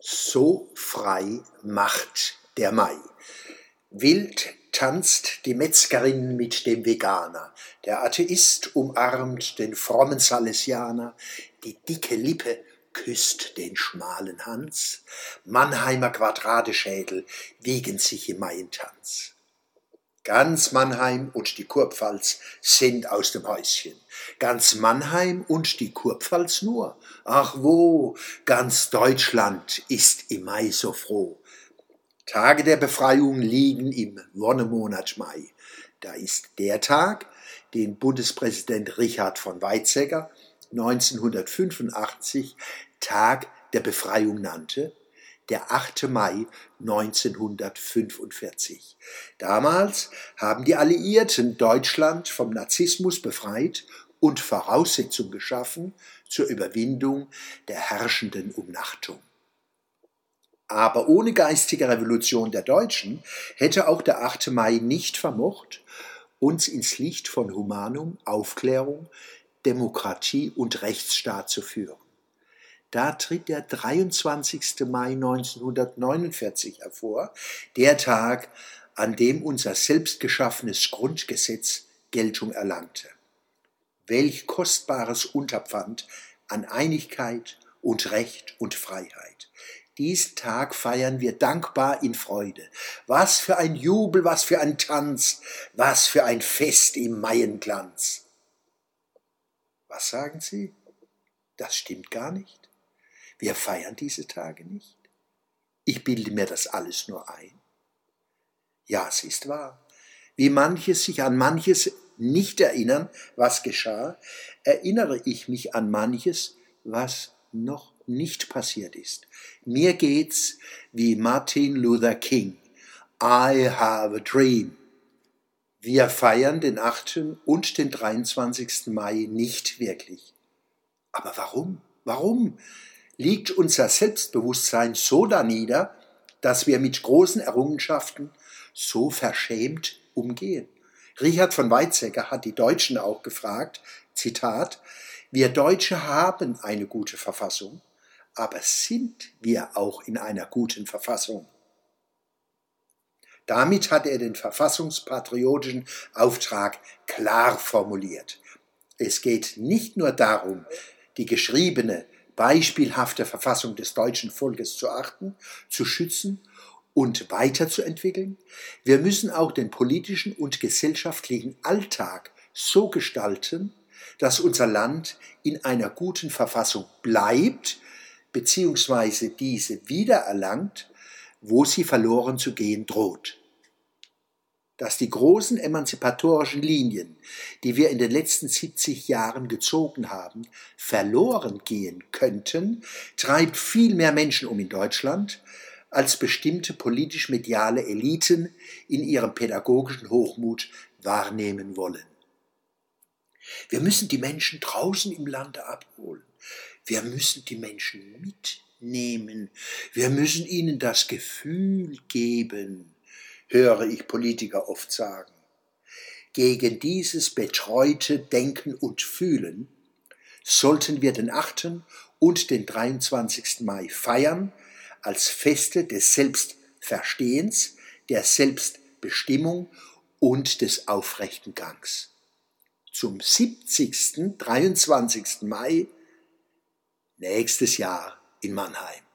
So frei macht der Mai. Wild tanzt die Metzgerin mit dem Veganer, der Atheist umarmt den frommen Salesianer, die dicke Lippe küsst den schmalen Hans, Mannheimer Quadradeschädel wiegen sich im Maientanz. Ganz Mannheim und die Kurpfalz sind aus dem Häuschen. Ganz Mannheim und die Kurpfalz nur. Ach wo, ganz Deutschland ist im Mai so froh. Tage der Befreiung liegen im Wonnemonat Mai. Da ist der Tag, den Bundespräsident Richard von Weizsäcker 1985 Tag der Befreiung nannte, der 8. Mai 1945. Damals haben die Alliierten Deutschland vom Narzissmus befreit und Voraussetzung geschaffen zur Überwindung der herrschenden Umnachtung. Aber ohne geistige Revolution der Deutschen hätte auch der 8. Mai nicht vermocht, uns ins Licht von Humanum, Aufklärung, Demokratie und Rechtsstaat zu führen. Da tritt der 23. Mai 1949 hervor, der Tag, an dem unser selbstgeschaffenes Grundgesetz Geltung erlangte. Welch kostbares Unterpfand an Einigkeit und Recht und Freiheit. Diesen Tag feiern wir dankbar in Freude. Was für ein Jubel, was für ein Tanz, was für ein Fest im Maienglanz. Was sagen Sie? Das stimmt gar nicht. Wir feiern diese Tage nicht. Ich bilde mir das alles nur ein. Ja, es ist wahr. Wie manches sich an manches nicht erinnern, was geschah, erinnere ich mich an manches, was noch nicht passiert ist. Mir geht's wie Martin Luther King. I have a dream. Wir feiern den 8. und den 23. Mai nicht wirklich. Aber warum? Warum? Liegt unser Selbstbewusstsein so danieder, dass wir mit großen Errungenschaften so verschämt umgehen. Richard von Weizsäcker hat die Deutschen auch gefragt, Zitat, wir Deutsche haben eine gute Verfassung, aber sind wir auch in einer guten Verfassung? Damit hat er den verfassungspatriotischen Auftrag klar formuliert. Es geht nicht nur darum, die geschriebene, beispielhafte Verfassung des deutschen Volkes zu achten, zu schützen und weiterzuentwickeln. Wir müssen auch den politischen und gesellschaftlichen Alltag so gestalten, dass unser Land in einer guten Verfassung bleibt, beziehungsweise diese wiedererlangt, wo sie verloren zu gehen droht dass die großen emanzipatorischen Linien, die wir in den letzten 70 Jahren gezogen haben, verloren gehen könnten, treibt viel mehr Menschen um in Deutschland, als bestimmte politisch-mediale Eliten in ihrem pädagogischen Hochmut wahrnehmen wollen. Wir müssen die Menschen draußen im Lande abholen. Wir müssen die Menschen mitnehmen. Wir müssen ihnen das Gefühl geben, höre ich Politiker oft sagen. Gegen dieses betreute Denken und Fühlen sollten wir den 8. und den 23. Mai feiern als Feste des Selbstverstehens, der Selbstbestimmung und des aufrechten Gangs. Zum 70. 23. Mai nächstes Jahr in Mannheim.